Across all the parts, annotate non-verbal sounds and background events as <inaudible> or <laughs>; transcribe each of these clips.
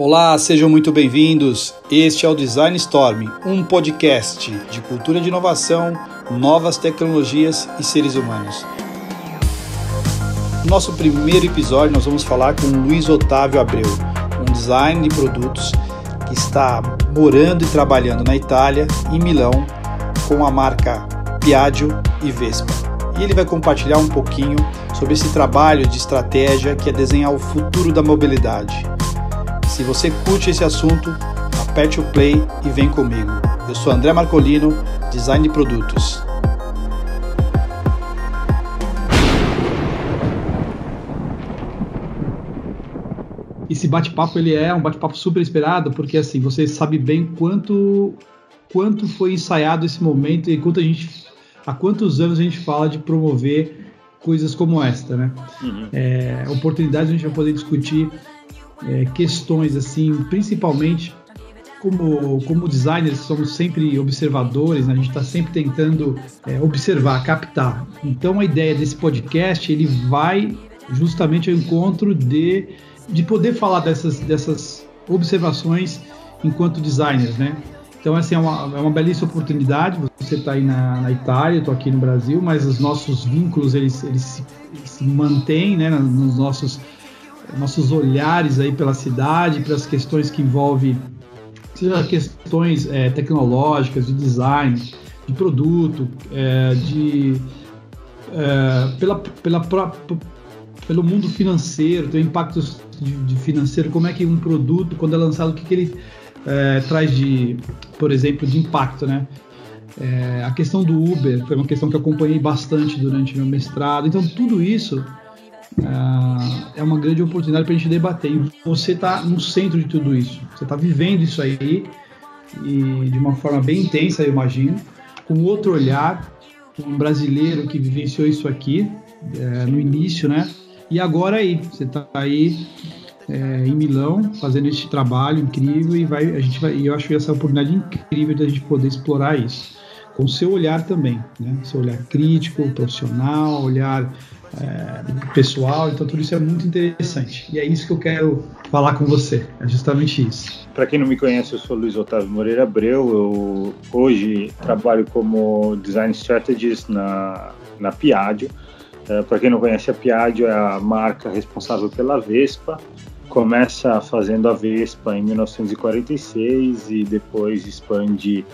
Olá, sejam muito bem-vindos. Este é o Design Storm, um podcast de cultura de inovação, novas tecnologias e seres humanos. No nosso primeiro episódio, nós vamos falar com Luiz Otávio Abreu, um designer de produtos que está morando e trabalhando na Itália, em Milão, com a marca Piaggio e Vespa. E ele vai compartilhar um pouquinho sobre esse trabalho de estratégia que é desenhar o futuro da mobilidade se você curte esse assunto, aperte o play e vem comigo. Eu sou André Marcolino, design de produtos. Esse bate-papo ele é um bate-papo super esperado porque assim você sabe bem quanto quanto foi ensaiado esse momento e quanto a gente há quantos anos a gente fala de promover coisas como esta, né? Uhum. É, oportunidades a gente vai poder discutir é, questões assim, principalmente como, como designers somos sempre observadores, né? a gente está sempre tentando é, observar, captar. Então a ideia desse podcast ele vai justamente ao encontro de, de poder falar dessas, dessas observações enquanto designers, né? Então assim é uma, é uma belíssima oportunidade. Você está aí na, na Itália, estou aqui no Brasil, mas os nossos vínculos eles, eles, se, eles se mantêm, né? Nos nossos nossos olhares aí pela cidade, para as questões que envolvem, seja questões é, tecnológicas, de design, de produto, é, de é, pela, pela pelo mundo financeiro, tem impactos de, de, financeiro, como é que um produto, quando é lançado, o que, que ele traz de, por exemplo, de impacto, né? A questão do Uber foi uma questão que eu acompanhei bastante durante meu mestrado. Então, tudo isso é uma grande oportunidade para a gente debater. E você está no centro de tudo isso. Você está vivendo isso aí e de uma forma bem intensa, eu imagino, com outro olhar, um brasileiro que vivenciou isso aqui é, no início, né? E agora aí, você está aí é, em Milão fazendo esse trabalho incrível e vai, a gente vai, e eu acho essa oportunidade incrível de a gente poder explorar isso com seu olhar também, né? Seu olhar crítico, profissional, olhar é, pessoal, então tudo isso é muito interessante. E é isso que eu quero falar com você, é justamente isso. Para quem não me conhece, eu sou Luiz Otávio Moreira Abreu, eu hoje trabalho como Design Strategist na, na Piaggio. É, Para quem não conhece, a Piaggio é a marca responsável pela Vespa, começa fazendo a Vespa em 1946 e depois expande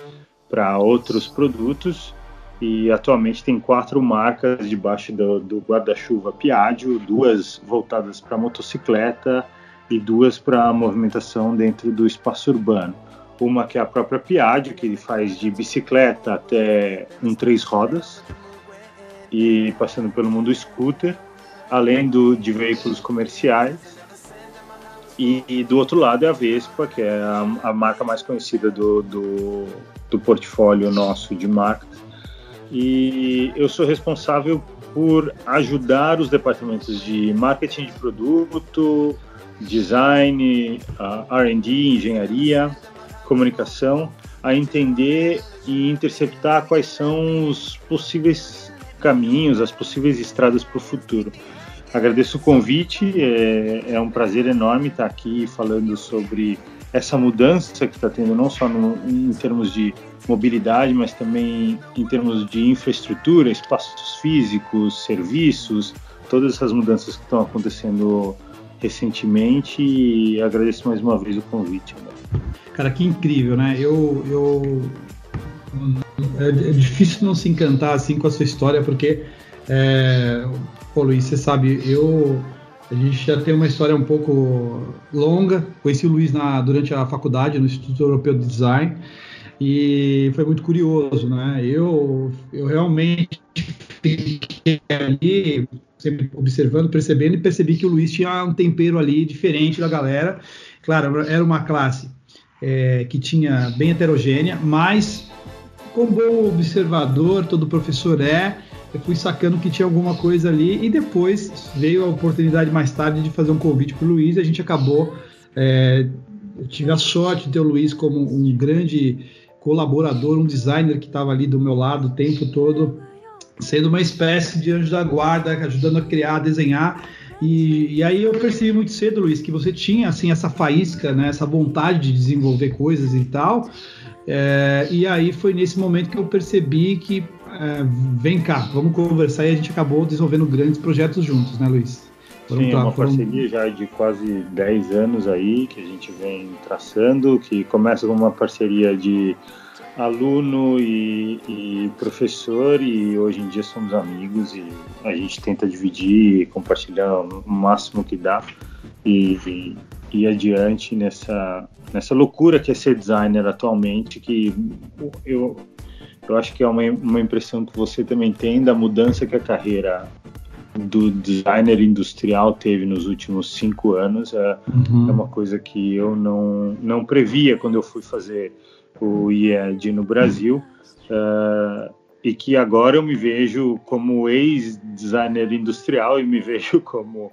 para outros produtos e atualmente tem quatro marcas debaixo do, do guarda-chuva Piaggio, duas voltadas para motocicleta e duas para movimentação dentro do espaço urbano. Uma que é a própria Piaggio, que ele faz de bicicleta até um três rodas e passando pelo mundo scooter, além do, de veículos comerciais. E, e, do outro lado é a Vespa, que é a, a marca mais conhecida do, do, do portfólio nosso de marcas e eu sou responsável por ajudar os departamentos de marketing de produto, design, R&D, engenharia, comunicação a entender e interceptar quais são os possíveis caminhos, as possíveis estradas para o futuro. Agradeço o convite, é, é, um prazer enorme estar aqui falando sobre essa mudança que está tendo, não só no, em termos de mobilidade, mas também em termos de infraestrutura, espaços físicos, serviços, todas essas mudanças que estão acontecendo recentemente e agradeço mais uma vez o convite. Cara, que incrível, né? Eu, eu é, é difícil não se encantar assim com a sua história porque é, pô, Luiz, você sabe, eu a gente já tem uma história um pouco longa. Conheci o Luiz na, durante a faculdade no Instituto Europeu de Design e foi muito curioso, né? Eu, eu realmente fiquei ali sempre observando, percebendo e percebi que o Luiz tinha um tempero ali diferente da galera. Claro, era uma classe é, que tinha bem heterogênea, mas como bom observador, todo professor é, eu fui sacando que tinha alguma coisa ali e depois veio a oportunidade mais tarde de fazer um convite para o Luiz e a gente acabou. É, eu tive a sorte de ter o Luiz como um grande colaborador, um designer que estava ali do meu lado o tempo todo, sendo uma espécie de anjo da guarda, ajudando a criar, a desenhar. E, e, aí eu percebi muito cedo, Luiz, que você tinha assim essa faísca, né, essa vontade de desenvolver coisas e tal. É, e aí foi nesse momento que eu percebi que é, vem cá, vamos conversar e a gente acabou desenvolvendo grandes projetos juntos, né, Luiz? Foram Sim, é uma foram... parceria já de quase 10 anos aí que a gente vem traçando, que começa com uma parceria de aluno e, e, professor e hoje em dia somos amigos e a gente tenta dividir e compartilhar o máximo que dá e, e ir adiante nessa, nessa loucura que é ser designer atualmente que eu, eu acho que é uma, uma impressão que você também tem da mudança que a carreira do designer industrial teve nos últimos cinco anos. É, uhum. é uma coisa que eu não, não previa quando eu fui fazer o IED no Brasil. Uh, e que agora eu me vejo como ex-designer industrial e me <laughs> vejo como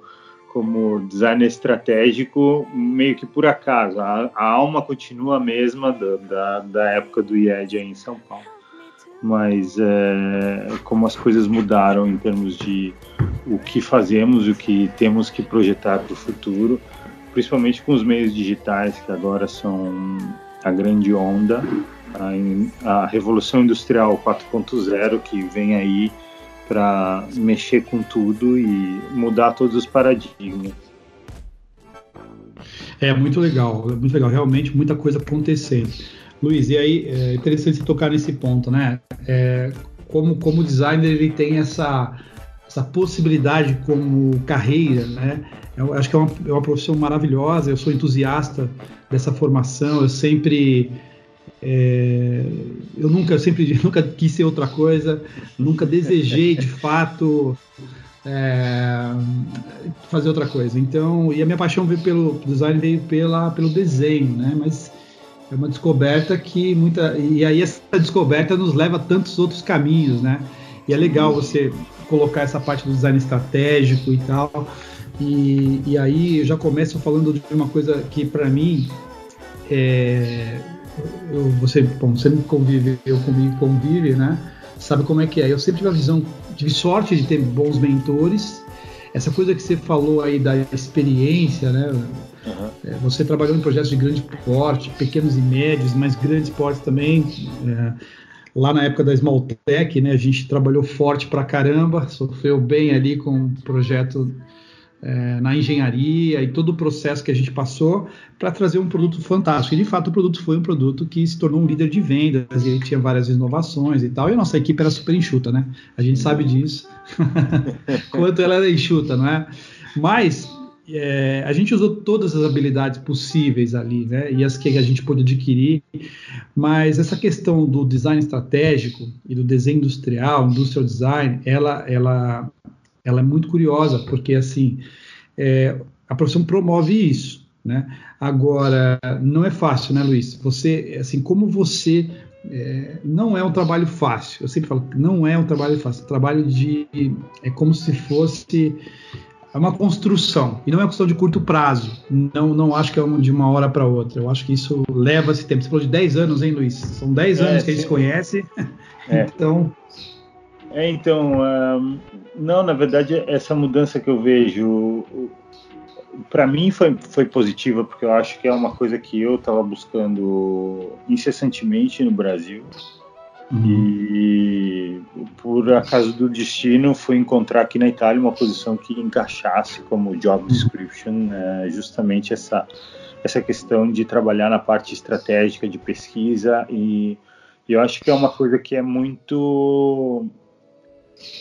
como designer estratégico meio que por acaso. A, a alma continua a mesma da, da, da época do IED aí em São Paulo mas é, como as coisas mudaram em termos de o que fazemos, o que temos que projetar para o futuro, principalmente com os meios digitais que agora são a grande onda, a, a revolução industrial 4.0 que vem aí para mexer com tudo e mudar todos os paradigmas. É muito legal, muito legal, realmente muita coisa acontecendo. Luiz, e aí é interessante você tocar nesse ponto, né? É, como, como designer ele tem essa, essa possibilidade como carreira, né? Eu acho que é uma, é uma profissão maravilhosa, eu sou entusiasta dessa formação, eu sempre é, eu nunca sempre <laughs> nunca quis ser outra coisa, nunca desejei de fato é, fazer outra coisa. Então, e a minha paixão veio pelo design veio pela pelo desenho, né? Mas é uma descoberta que muita e aí essa descoberta nos leva a tantos outros caminhos, né? E é legal você colocar essa parte do design estratégico e tal. E, e aí eu já começo falando de uma coisa que para mim é, eu, você, bom, você convive, eu comigo convive, né? Sabe como é que é? Eu sempre tive a visão, tive sorte de ter bons mentores. Essa coisa que você falou aí da experiência, né? Uhum. É, você trabalhou em projetos de grande porte, pequenos e médios, mas grandes portes também. É, lá na época da Smalltech, né, a gente trabalhou forte pra caramba, sofreu bem ali com o projeto é, na engenharia e todo o processo que a gente passou para trazer um produto fantástico. E de fato o produto foi um produto que se tornou um líder de vendas e tinha várias inovações e tal. E a nossa equipe era super enxuta, né? A gente sabe disso, <laughs> quanto ela era enxuta, não é? Mas é, a gente usou todas as habilidades possíveis ali, né? E as que a gente pôde adquirir, mas essa questão do design estratégico e do desenho industrial, industrial design, ela, ela, ela é muito curiosa, porque assim é, a profissão promove isso, né? Agora não é fácil, né, Luiz? Você, assim, como você é, não é um trabalho fácil. Eu sempre falo que não é um trabalho fácil. É um trabalho de é como se fosse é uma construção e não é uma questão de curto prazo. Não, não acho que é de uma hora para outra. Eu acho que isso leva esse tempo. Você falou de 10 anos, hein, Luiz? São 10 é, anos que a gente se conhece. É. <laughs> então. É, então, um, não, na verdade, essa mudança que eu vejo, para mim foi, foi positiva, porque eu acho que é uma coisa que eu estava buscando incessantemente no Brasil. Uhum. E por acaso do destino fui encontrar aqui na Itália uma posição que encaixasse como job description é, justamente essa essa questão de trabalhar na parte estratégica de pesquisa e, e eu acho que é uma coisa que é muito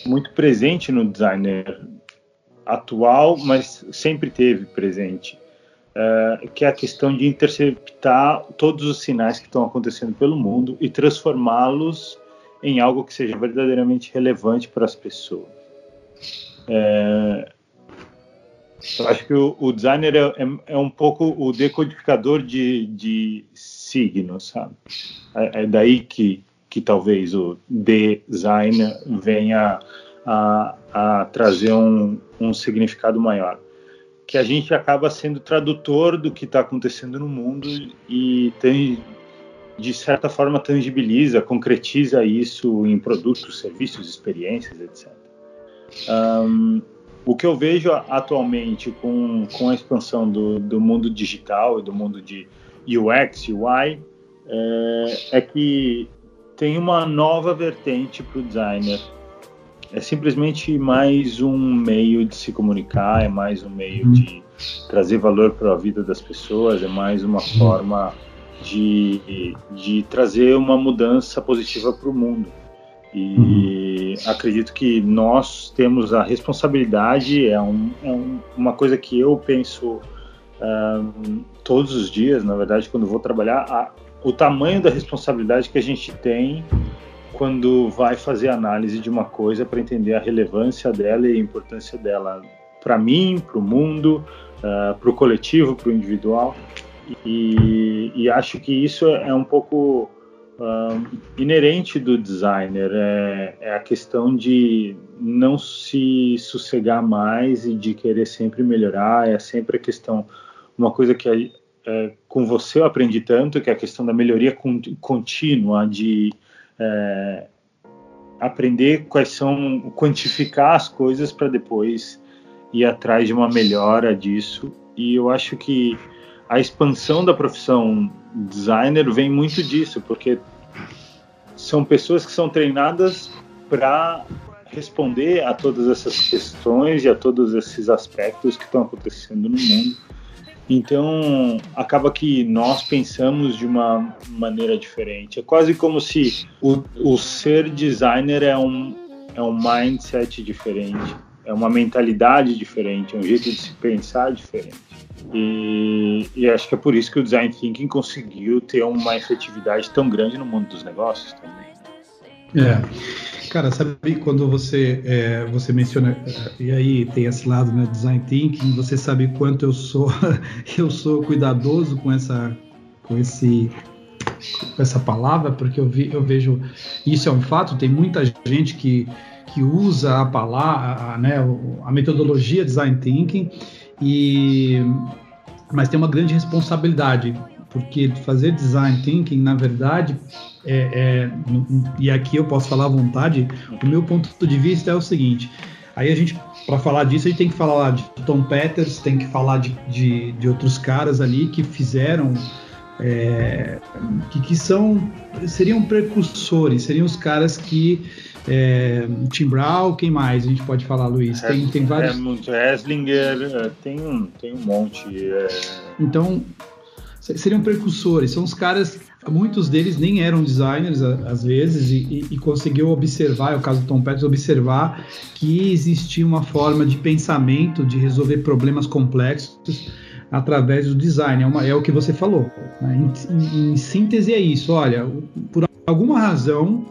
muito presente no designer atual, mas sempre teve presente uh, que é a questão de interceptar todos os sinais que estão acontecendo pelo mundo e transformá-los em algo que seja verdadeiramente relevante para as pessoas. É, eu acho que o, o designer é, é, é, um pouco o decodificador de, de signos, sabe? É, é, daí que, que talvez o design venha a, a trazer um, um significado maior que a gente acaba sendo tradutor do que está acontecendo no mundo e tem, de certa forma tangibiliza, concretiza isso em produtos, serviços, experiências, etc. Um, o que eu vejo atualmente com, com a expansão do, do mundo digital e do mundo de UX, UI, é, é que tem uma nova vertente para o designer. É simplesmente mais um meio de se comunicar, é mais um meio de trazer valor para a vida das pessoas, é mais uma uhum. forma de, de trazer uma mudança positiva para o mundo. E uhum. acredito que nós temos a responsabilidade, é, um, é um, uma coisa que eu penso um, todos os dias, na verdade, quando vou trabalhar, a, o tamanho da responsabilidade que a gente tem quando vai fazer análise de uma coisa para entender a relevância dela e a importância dela para mim, para o mundo, uh, para o coletivo, para o individual. E, e, acho que isso é um pouco uh, inerente do designer, é, é, a questão de não se sossegar mais e de querer sempre melhorar, é sempre a questão, uma coisa que é, com você eu aprendi tanto, que é a questão da melhoria contínua, de é, aprender quais são, quantificar as coisas para depois ir atrás de uma melhora disso. E eu acho que a expansão da profissão designer vem muito disso, porque são pessoas que são treinadas para responder a todas essas questões e a todos esses aspectos que estão acontecendo no mundo. Então, acaba que nós pensamos de uma maneira diferente. É quase como se o, o ser designer é um, é um mindset diferente, é uma mentalidade diferente, é um jeito de se pensar diferente. E, e, acho que é por isso que o design thinking conseguiu ter uma efetividade tão grande no mundo dos negócios também. É. Cara, sabe quando você é, você menciona e aí tem esse lado né, design thinking, você sabe quanto eu sou <laughs> eu sou cuidadoso com essa com esse com essa palavra porque eu, vi, eu vejo isso é um fato. Tem muita gente que que usa a palavra, a, né, a metodologia design thinking e mas tem uma grande responsabilidade porque fazer design thinking, na verdade, é, é, e aqui eu posso falar à vontade, o meu ponto de vista é o seguinte. Aí a gente, para falar disso, a gente tem que falar de Tom Peters, tem que falar de, de, de outros caras ali que fizeram, é, que, que são, seriam precursores, seriam os caras que é, Tim Brown, quem mais a gente pode falar, Luiz? Tem, tem vários. É, Heslinger, tem um, tem um monte. É... Então, seriam precursores, são os caras, muitos deles nem eram designers às vezes, e, e, conseguiu observar, é o caso do Tom Peters, observar que existia uma forma de pensamento, de resolver problemas complexos através do design, é, uma, é o que você falou. Né? Em, em, em síntese é isso, olha, por alguma razão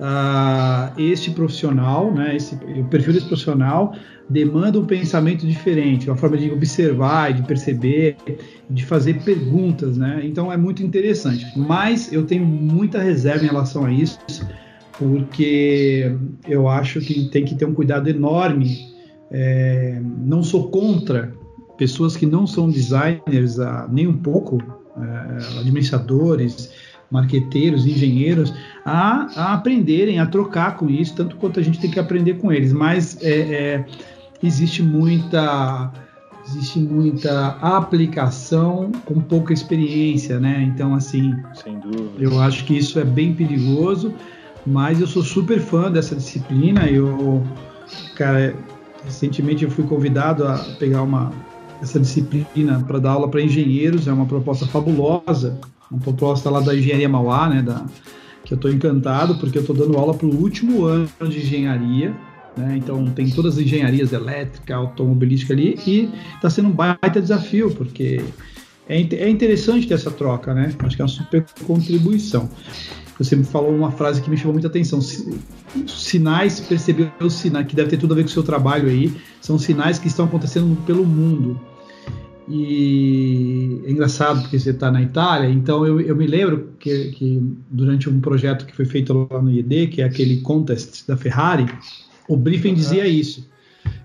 uh, este profissional, né, esse, o perfil desse profissional demanda um pensamento diferente, uma forma de observar, de perceber, de fazer perguntas, né? Então é muito interessante. Mas eu tenho muita reserva em relação a isso, porque eu acho que tem que ter um cuidado enorme. É, não sou contra pessoas que não são designers ah, nem um pouco, é, administradores, marqueteiros, engenheiros, a, a, aprenderem, a trocar com isso, tanto quanto a gente tem que aprender com eles. Mas é, é, existe muita existe muita aplicação com pouca experiência, né? Então, assim, eu acho que isso é bem perigoso, mas eu sou super fã dessa disciplina. Eu, cara, recentemente eu fui convidado a pegar uma essa disciplina para dar aula para engenheiros, é uma proposta fabulosa uma proposta lá da Engenharia Mauá, né, da, que eu estou encantado, porque eu estou dando aula para o último ano de engenharia, né, então tem todas as engenharias elétrica, automobilística ali, e está sendo um baita desafio, porque é, é interessante ter essa troca, né, acho que é uma super contribuição. Você me falou uma frase que me chamou muita atenção. Sinais, perceber os sinais, que deve ter tudo a ver com o seu trabalho aí, são sinais que estão acontecendo pelo mundo. E é engraçado porque você está na Itália, então eu, eu me lembro que, que, durante um projeto que foi feito lá no IED, que é aquele contest da Ferrari, o briefing dizia isso.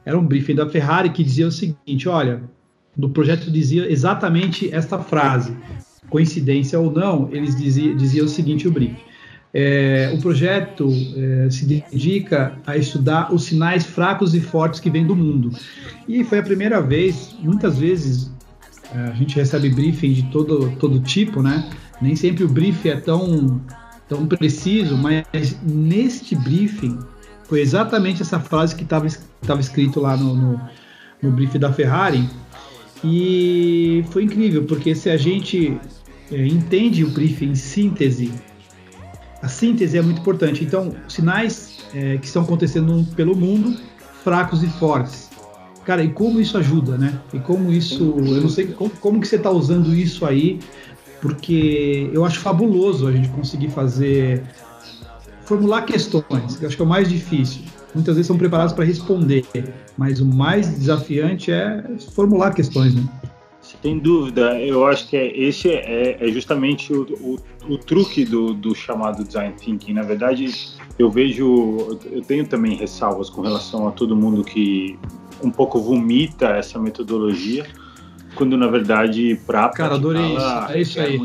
Era um briefing da Ferrari que dizia o seguinte: olha, no projeto dizia exatamente esta frase. Coincidência ou não, eles diziam, diziam o seguinte: o briefing. É, o projeto é, se dedica a estudar os sinais fracos e fortes que vêm do mundo. E foi a primeira vez, muitas vezes é, a gente recebe briefing de todo, todo tipo, né? Nem sempre o briefing é tão, tão preciso, mas neste briefing foi exatamente essa frase que estava escrito lá no, no, no briefing da Ferrari. E foi incrível, porque se a gente é, entende o briefing em síntese a síntese é muito importante. Então, sinais é, que estão acontecendo pelo mundo, fracos e fortes. Cara, e como isso ajuda, né? E como isso, eu não sei como, como que você está usando isso aí, porque eu acho fabuloso a gente conseguir fazer formular questões, que eu acho que é o mais difícil. Muitas vezes são preparados para responder, mas o mais desafiante é formular questões, né? Sem dúvida, eu acho que é, esse é, é justamente o, o, o, truque do, do chamado design thinking. Na verdade, eu vejo, eu tenho também ressalvas com relação a todo mundo que um pouco vomita essa metodologia, quando na verdade para Cara, adorei isso. É isso aí.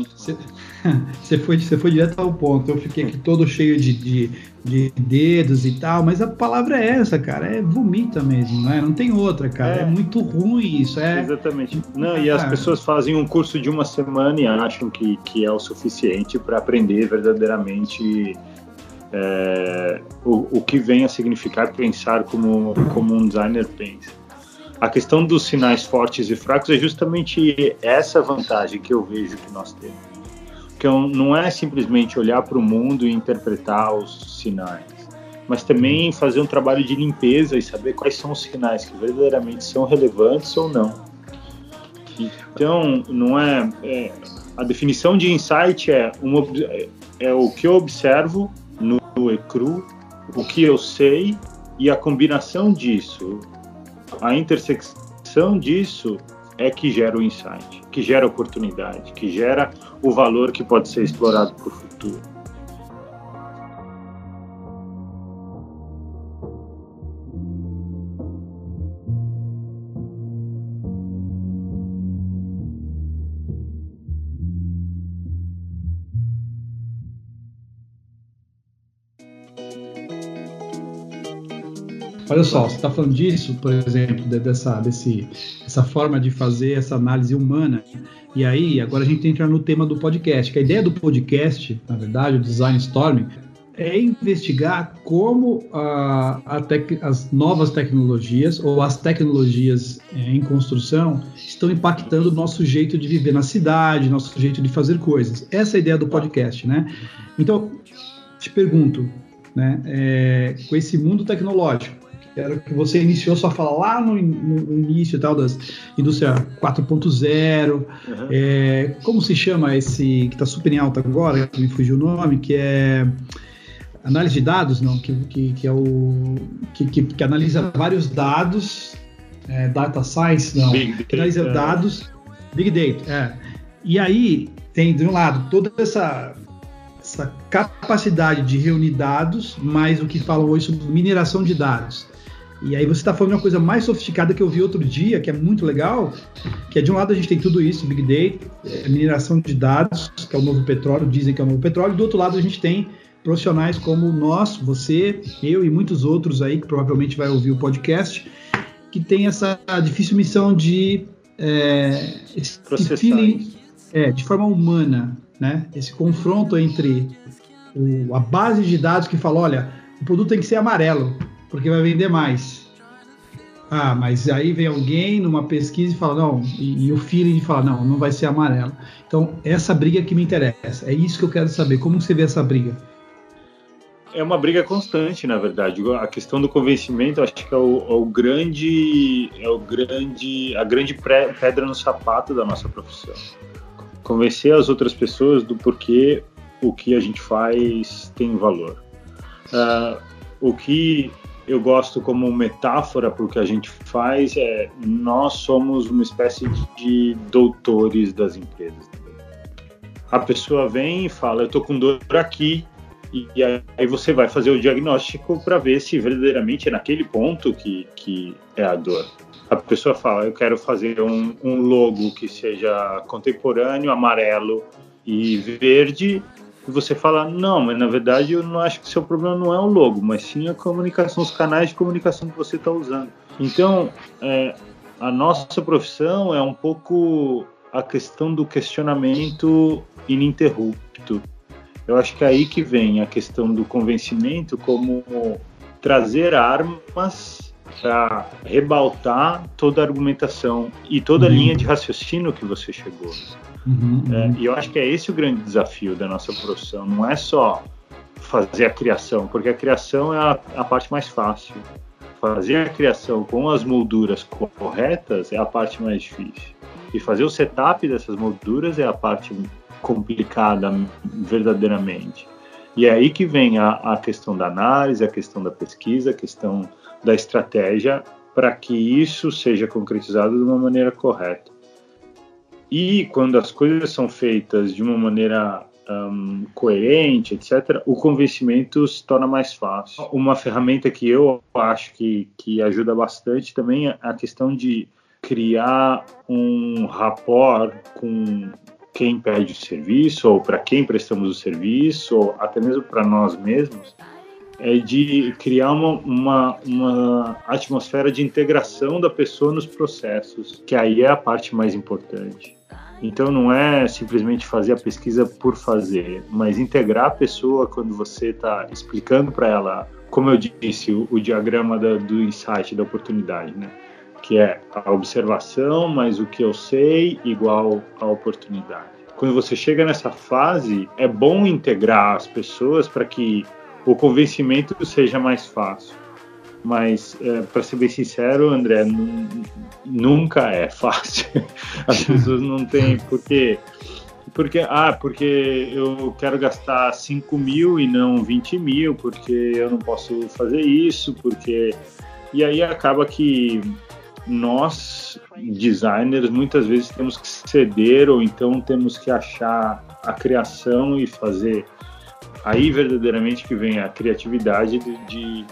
<laughs> Você foi, você foi direto ao ponto. Eu fiquei aqui todo cheio de, de, de, dedos e tal, mas a palavra é essa, cara. É vomita mesmo, né? Não tem outra, cara. É, é muito ruim isso. É... Exatamente. Não, e as pessoas fazem um curso de uma semana e acham que, que é o suficiente para aprender verdadeiramente é, o, o que vem a significar pensar como, como um designer pensa. A questão dos sinais fortes e fracos é justamente essa vantagem que eu vejo que nós temos que não é simplesmente olhar para o mundo e interpretar os sinais, mas também fazer um trabalho de limpeza e saber quais são os sinais que verdadeiramente são relevantes ou não. Então, não é, é a definição de insight é, é o que eu observo no cru, o que eu sei e a combinação disso, a intersecção disso é que gera o insight, que gera oportunidade, que gera o valor que pode ser explorado para o futuro. Olha só, você está falando disso, por exemplo, dessa, desse, essa forma de fazer essa análise humana. E aí, agora a gente entra no tema do podcast, que a ideia do podcast, na verdade, o Design Storming, é investigar como a, a as novas tecnologias ou as tecnologias em construção estão impactando o nosso jeito de viver na cidade, nosso jeito de fazer coisas. Essa é a ideia do podcast, né? Então, te pergunto, né, é, com esse mundo tecnológico, era o que você iniciou sua fala lá no, no início tal das indústria 4.0. Uhum. É, como se chama esse que está super em alta agora, que me fugiu o nome, que é análise de dados, não, que, que, que é o que, que, que, analisa vários dados, é, data science, não, que analisa dados, big data, é. E aí tem de um lado toda essa essa capacidade de reunir dados, mais o que falam hoje sobre mineração de dados. E aí você está falando de uma coisa mais sofisticada que eu vi outro dia, que é muito legal, que é de um lado a gente tem tudo isso, Big Data, é, mineração de dados, que é o novo petróleo, dizem que é o novo petróleo, e do outro lado a gente tem profissionais como nós, você, eu e muitos outros aí que provavelmente vai ouvir o podcast, que tem essa difícil missão de é, esse feeling, é, de forma humana, né? Esse confronto entre o, a base de dados que fala, olha, o produto tem que ser amarelo, porque vai vender mais. Ah, mas aí vem alguém numa pesquisa e fala, não, e, e, o feeling fala, não, não vai ser amarelo. Então, essa briga que me interessa, é isso que eu quero saber. Como você vê essa briga? É uma briga constante, na verdade. A questão do convencimento, acho que é o, é o grande, é o grande, a grande pedra no sapato da nossa profissão. Convencer as outras pessoas do porquê o que a gente faz tem valor. Uh, o que eu gosto como metáfora para o que a gente faz é nós somos uma espécie de doutores das empresas. A pessoa vem e fala, eu estou com dor aqui, e aí você vai fazer o diagnóstico para ver se verdadeiramente é naquele ponto que, que é a dor. A pessoa fala, eu quero fazer um, um logo que seja contemporâneo, amarelo e verde, e você fala, não, mas na verdade eu não acho que o seu problema não é o logo, mas sim a comunicação, os canais de comunicação que você está usando. Então, é, a nossa profissão é um pouco a questão do questionamento ininterrupto. Eu acho que é aí que vem a questão do convencimento como trazer armas para rebaltar toda a argumentação e toda a uhum. linha de raciocínio que você chegou. Uhum, é, uhum. e eu acho que é esse o grande desafio da nossa profissão. Não é só fazer a criação, porque a criação é a, a parte mais fácil. Fazer a criação com as molduras corretas é a parte mais difícil. E fazer o setup dessas molduras é a parte complicada verdadeiramente. E é aí que vem a, a questão da análise, a questão da pesquisa, a questão da estratégia para que isso seja concretizado de uma maneira correta. E quando as coisas são feitas de uma maneira um, coerente, etc., o convencimento se torna mais fácil. Uma ferramenta que eu acho que, que ajuda bastante também é a questão de criar um rapport com quem pede o serviço, ou para quem prestamos o serviço, ou até mesmo para nós mesmos, é de criar uma, uma, uma, atmosfera de integração da pessoa nos processos, que aí é a parte mais importante. Então não é simplesmente fazer a pesquisa por fazer, mas integrar a pessoa quando você está explicando para ela, como eu disse, o, o diagrama da, do insight, da oportunidade, né? que é a observação mais o que eu sei igual a oportunidade. Quando você chega nessa fase, é bom integrar as pessoas para que o convencimento seja mais fácil. Mas, é, para ser bem sincero, André, nunca é fácil. <laughs> As pessoas não têm. Porque, porque, ah, porque eu quero gastar 5 mil e não 20 mil, porque eu não posso fazer isso, porque. E aí acaba que nós, designers, muitas vezes temos que ceder ou então temos que achar a criação e fazer aí verdadeiramente que vem a criatividade de, de,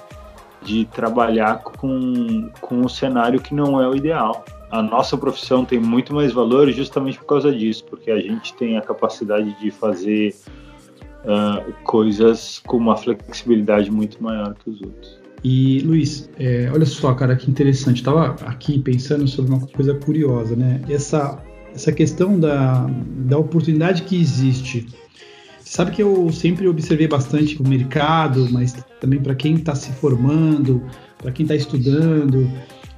de trabalhar com, com um cenário que não é o ideal. A nossa profissão tem muito mais valor justamente por causa disso, porque a gente tem a capacidade de fazer uh, coisas com uma flexibilidade muito maior que os outros. E Luiz, é, olha só, cara, que interessante. Estava aqui pensando sobre uma coisa curiosa, né? Essa, essa questão da, da oportunidade que existe Sabe que eu sempre observei bastante o mercado, mas também para quem está se formando, para quem está estudando,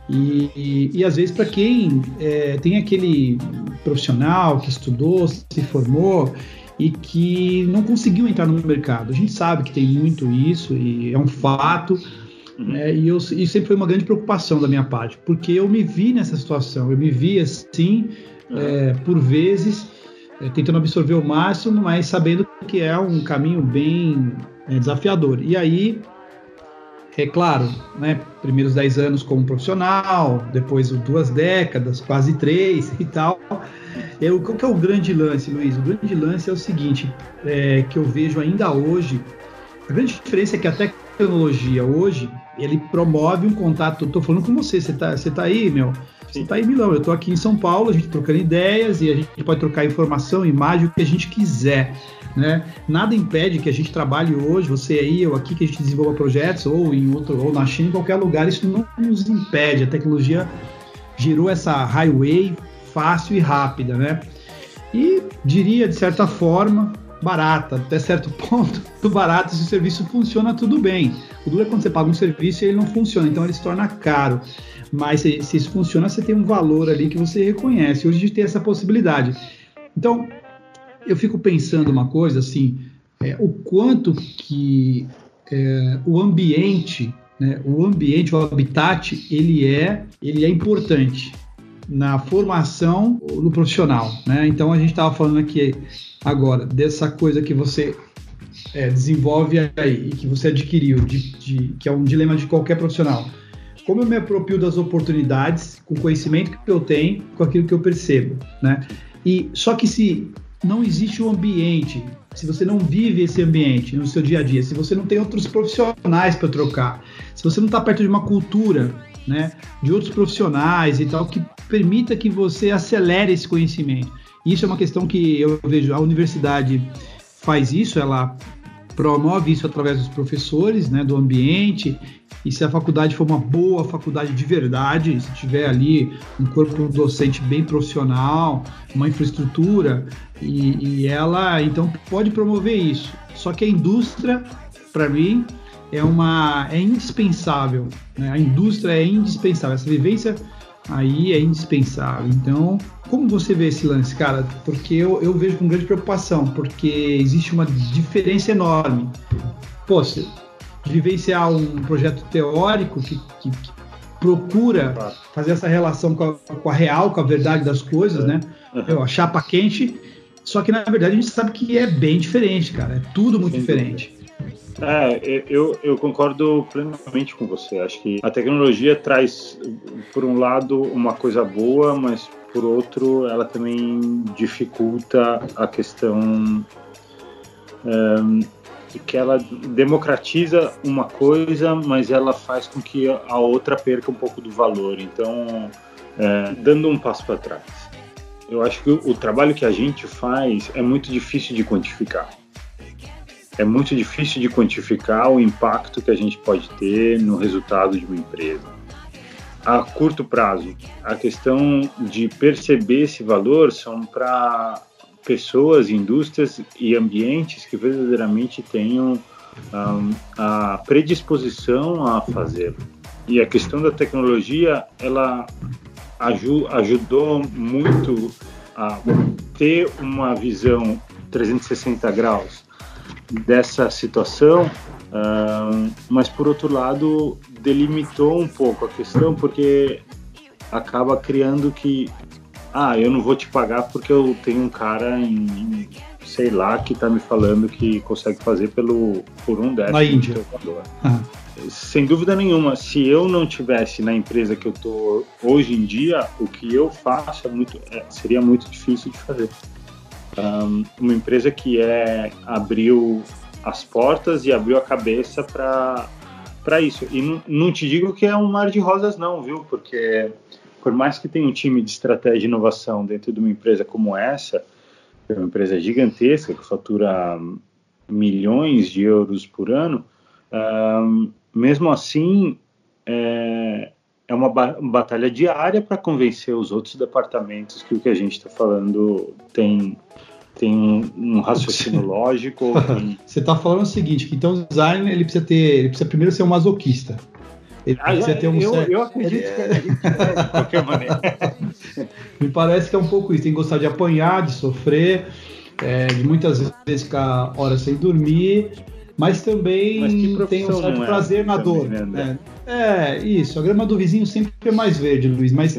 e, e, e, às vezes para quem é, tem aquele profissional que estudou, se formou e que não conseguiu entrar no mercado. A gente sabe que tem muito isso e é um fato. Uhum. Né, e, eu, e sempre foi uma grande preocupação da minha parte, porque eu me vi nessa situação, eu me vi assim, uhum. é, por vezes, é, tentando absorver o máximo, mas sabendo que é um caminho bem é, desafiador. E aí, é claro, né, primeiros 10 anos como profissional, depois duas décadas, quase três e tal. É, o, qual que é o grande lance, Luiz? O grande lance é o seguinte, é, que eu vejo ainda hoje, a grande diferença é que a tecnologia hoje, ele promove um contato, estou falando com você, você está você tá aí, meu, você está em Milão, eu estou aqui em São Paulo, a gente trocando ideias e a gente pode trocar informação, imagem, o que a gente quiser. Né? Nada impede que a gente trabalhe hoje, você aí, eu aqui, que a gente desenvolva projetos, ou em outro, ou na China, em qualquer lugar, isso não nos impede. A tecnologia gerou essa highway fácil e rápida, né? E diria, de certa forma, barata, até certo <laughs> ponto, do barato, se o serviço funciona, tudo bem. O duro é quando você paga um serviço e ele não funciona, então ele se torna caro. Mas se, se isso funciona, você tem um valor ali que você reconhece. Hoje a gente tem essa possibilidade. Então, eu fico pensando uma coisa assim, é, o quanto que é, o ambiente, né, o ambiente, o habitat, ele é, ele é importante na formação do profissional, né? Então a gente estava falando aqui agora dessa coisa que você é, desenvolve aí, que você adquiriu, de, de, que é um dilema de qualquer profissional como eu me aproprio das oportunidades, com o conhecimento que eu tenho, com aquilo que eu percebo, né? E só que se não existe um ambiente, se você não vive esse ambiente no seu dia a dia, se você não tem outros profissionais para trocar, se você não está perto de uma cultura, né, de outros profissionais e tal que permita que você acelere esse conhecimento. Isso é uma questão que eu vejo a universidade faz isso, ela promove isso através dos professores, né, do ambiente. E se a faculdade for uma boa faculdade de verdade, se tiver ali um corpo docente bem profissional, uma infraestrutura, e, e ela então pode promover isso. Só que a indústria, para mim, é uma é indispensável. Né? A indústria é indispensável. Essa vivência aí é indispensável. Então, como você vê esse lance, cara? Porque eu, eu vejo com grande preocupação, porque existe uma diferença enorme. Pô, se vivenciar um projeto teórico que, que, que procura fazer essa relação com a, com a, real, com a verdade das coisas, né? Eu, a chapa quente. Só que na verdade a gente sabe que é bem diferente, cara. É tudo muito Sem diferente. Dúvida. É, eu, eu concordo plenamente com você. Acho que a tecnologia traz, por um lado, uma coisa boa, mas por outro, ela também dificulta a questão um, que ela democratiza uma coisa, mas ela faz com que a outra perca um pouco do valor. Então, é, dando um passo para trás, eu acho que o, o trabalho que a gente faz é muito difícil de quantificar é muito difícil de quantificar o impacto que a gente pode ter no resultado de uma empresa. A curto prazo, a questão de perceber esse valor são para pessoas, indústrias e ambientes que verdadeiramente tenham um, a predisposição a fazê-lo. E a questão da tecnologia, ela ajudou muito a ter uma visão 360 graus dessa situação, uh, mas por outro lado delimitou um pouco a questão porque acaba criando que ah, eu não vou te pagar porque eu tenho um cara em, sei lá que está me falando que consegue fazer pelo por um décimo na Índia. Sem dúvida nenhuma, se eu não tivesse na empresa que eu tô hoje em dia, o que eu faço é muito, é, seria muito difícil de fazer um, uma empresa que é abriu as portas e abriu a cabeça para para isso. E não, te digo que é um mar de rosas não, viu? Porque por mais que tenha um time de estratégia e inovação dentro de uma empresa como essa, é uma empresa gigantesca que fatura milhões de euros por ano, um, mesmo assim é, é uma batalha diária para convencer os outros departamentos que o que a gente está falando tem tem um, raciocínio <laughs> lógico. <laughs> Você está falando o seguinte, que então o design ele precisa ter, ele precisa primeiro ser um masoquista. Ele ah, precisa ter um eu, certo... eu acredito que é de qualquer maneira. <laughs> Me parece que é um pouco isso, tem que gostar de apanhar, de sofrer, é, de muitas vezes ficar horas sem dormir, mas também mas tem um certo é prazer na dor. Né? É, isso. A grama do vizinho sempre é mais verde, Luiz. Mas,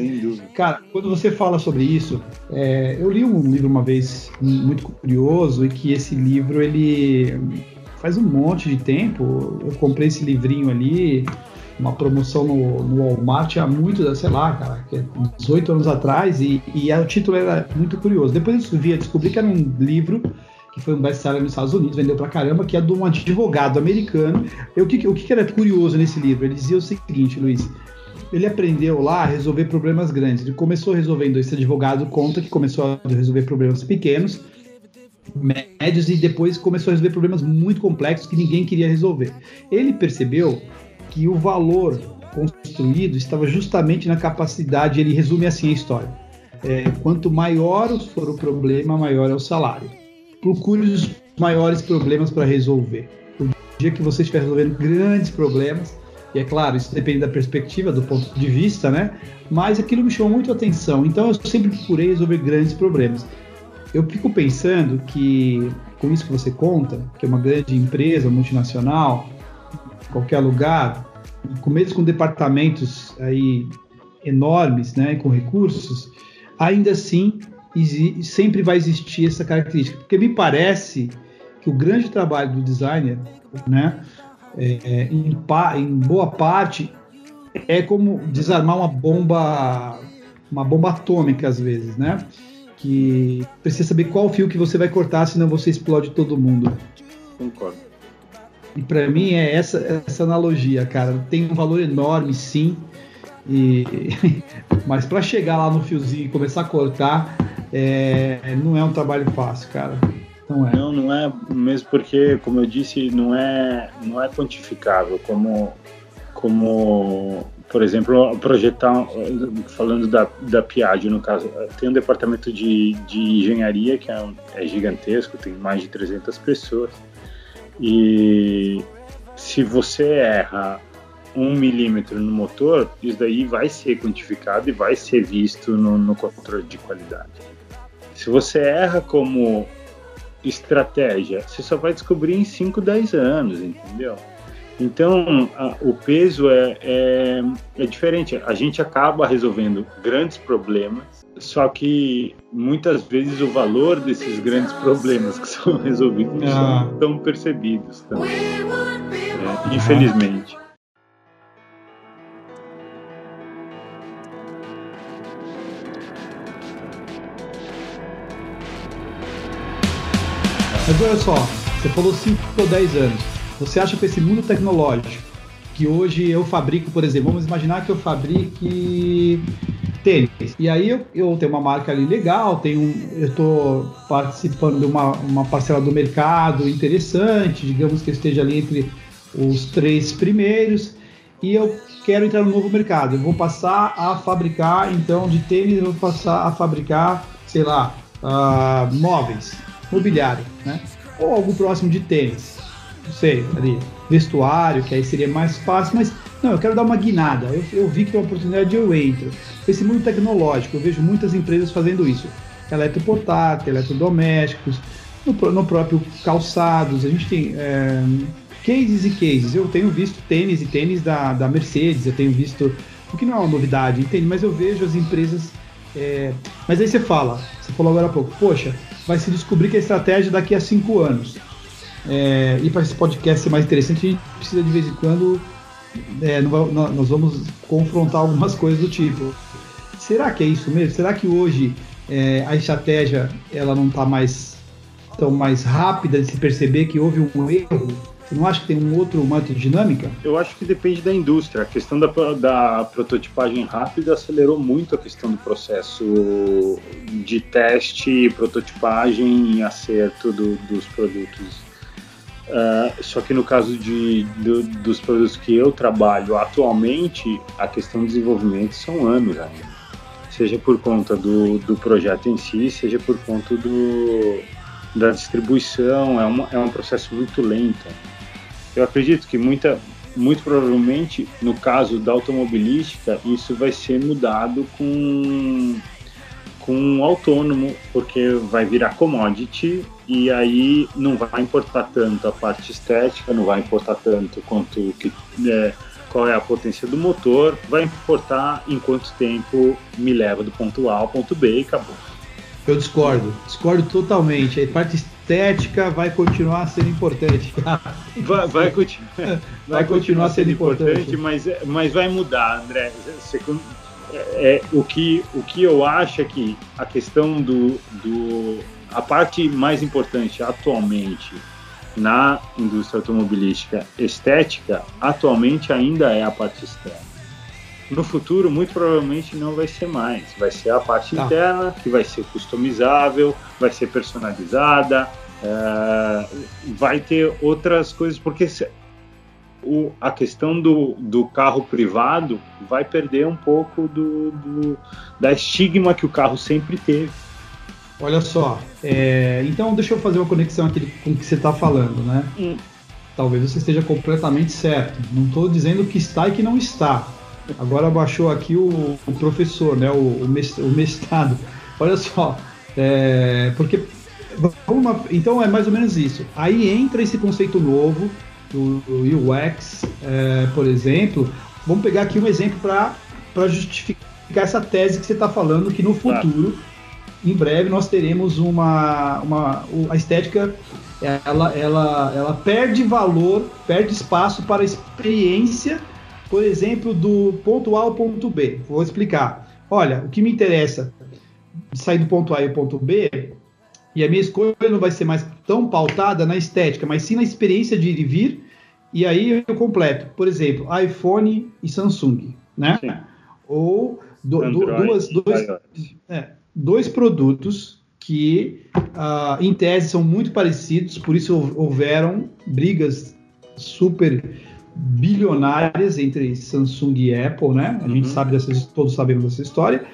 cara, quando você fala sobre isso, é, eu li um livro uma vez muito curioso e que esse livro ele faz um monte de tempo. Eu comprei esse livrinho ali, uma promoção no, no Walmart há muito, sei lá, cara, 18 é anos atrás, e, e o título era muito curioso. Depois eu via, descobri que era um livro que foi um best-seller nos Estados Unidos, vendeu pra caramba, que é de um advogado americano. E o que, o que era curioso nesse livro? Ele dizia o seguinte, Luiz, ele aprendeu lá a resolver problemas grandes. Ele começou resolvendo, esse advogado conta que começou a resolver problemas pequenos, médios, e depois começou a resolver problemas muito complexos que ninguém queria resolver. Ele percebeu que o valor construído estava justamente na capacidade, ele resume assim a história. É, quanto maior for o problema, maior é o salário procure os maiores problemas para resolver. O dia que você estiver resolvendo grandes problemas, e é claro, isso depende da perspectiva, do ponto de vista, né? Mas aquilo me chamou muito a atenção. Então eu sempre procurei resolver grandes problemas. Eu fico pensando que, com isso que você conta, que é uma grande empresa multinacional, qualquer lugar, com mesmo com departamentos aí enormes, né, com recursos, ainda assim sempre vai existir essa característica. Porque me parece que o grande trabalho do designer, né, é, é em, em, boa parte, é como desarmar uma bomba, uma bomba atômica às vezes, né? Que precisa saber qual fio que você vai cortar, senão você explode todo mundo. Concordo. E para mim é essa essa analogia, cara. Tem um valor enorme, sim. E <laughs> mas para chegar lá no fiozinho e começar a cortar, é, não é um trabalho fácil, cara. Não é. Não, não é mesmo porque, como eu disse, não é, não é quantificável como, como por exemplo, projetar, falando da, da Piaggio, no caso, tem um departamento de, de engenharia que é, é gigantesco, tem mais de 300 pessoas, e se você erra um milímetro no motor, isso daí vai ser quantificado e vai ser visto no, no controle de qualidade. Se você erra como estratégia, você só vai descobrir em 5, 10 anos, entendeu? Então, a, o peso é, é, é, diferente. A gente acaba resolvendo grandes problemas, só que muitas vezes o valor desses grandes problemas que são resolvidos não ah. são tão percebidos também. É, infelizmente. Olha só, você falou 5 ou 10 anos. Você acha que esse mundo tecnológico, que hoje eu fabrico, por exemplo, vamos imaginar que eu fabrique tênis. E aí eu, eu tenho uma marca ali legal, tenho eu estou participando de uma, uma parcela do mercado interessante, digamos que eu esteja ali entre os três primeiros, e eu quero entrar no novo mercado. Eu vou passar a fabricar, então, de tênis, eu vou passar a fabricar, sei lá, uh, móveis, mobiliário, né? Ou algo próximo de tênis não sei, ali, vestuário, que aí seria mais fácil, mas não, eu quero dar uma guinada. Eu, eu vi que tem uma oportunidade, eu entro. Esse mundo tecnológico, eu vejo muitas empresas fazendo isso. Eletroportátil, eletrodomésticos, no, no próprio calçados, a gente tem é, cases e cases. Eu tenho visto tênis e tênis da, da Mercedes, eu tenho visto, o que não é uma novidade, entende? Mas eu vejo as empresas. É, mas aí você fala, você falou agora há pouco, poxa, vai se descobrir que a estratégia daqui a cinco anos. É, e para esse podcast ser mais interessante, a gente precisa de vez em quando. É, nós vamos confrontar algumas <laughs> coisas do tipo. Será que é isso mesmo? Será que hoje é, a estratégia ela não está mais tão mais rápida de se perceber que houve um erro? Você não acha que tem um outro, uma outra dinâmica? Eu acho que depende da indústria. A questão da, da prototipagem rápida acelerou muito a questão do processo de teste, prototipagem e acerto do, dos produtos Uh, só que no caso de, do, dos produtos que eu trabalho atualmente, a questão de desenvolvimento são anos ainda. Seja por conta do, do projeto em si, seja por conta do, da distribuição, é, uma, é um processo muito lento. Eu acredito que muita, muito provavelmente, no caso da automobilística, isso vai ser mudado com com um autônomo, porque vai virar commodity e aí não vai importar tanto a parte estética, não vai importar tanto quanto que, é, qual é a potência do motor, vai importar em quanto tempo me leva do ponto A ao ponto B e acabou. Eu discordo, discordo totalmente. A parte estética vai continuar sendo importante. vai, vai, continu <laughs> vai, vai continuar, sendo, sendo importante, importante, mas, mas vai mudar, André. Você, é, o, que, o que eu acho é que a questão do, do. A parte mais importante atualmente na indústria automobilística estética, atualmente ainda é a parte externa. No futuro, muito provavelmente não vai ser mais. Vai ser a parte tá. interna, que vai ser customizável, vai ser personalizada, é, vai ter outras coisas, porque o, a questão do, do carro privado vai perder um pouco do, do, da estigma que o carro sempre teve. Olha só, é, então deixa eu fazer uma conexão aqui com o que você está falando, né? Hum. Talvez você esteja completamente certo. Não estou dizendo que está e que não está. Agora baixou aqui o, o professor, né? O, o, mestrado. Olha só, é, porque vamos, então é mais ou menos isso. Aí entra esse conceito novo do, UX, é, por exemplo. Vamos pegar aqui um exemplo para justificar essa tese que você está falando, que no futuro, em breve, nós teremos uma, uma a estética ela, ela, ela perde valor, perde espaço para a experiência, por exemplo, do ponto A ao ponto B. Vou explicar. Olha, o que me interessa sair do ponto A e o ponto B e a minha escolha não vai ser mais tão pautada na estética, mas sim na experiência de ir e vir. E aí eu completo, por exemplo, iPhone e Samsung, né? Sim. Ou do, do, duas, dois, é, dois produtos que, uh, em tese, são muito parecidos, por isso houveram brigas super bilionárias entre Samsung e Apple, né? A gente uhum. sabe dessas, todos sabemos dessa história.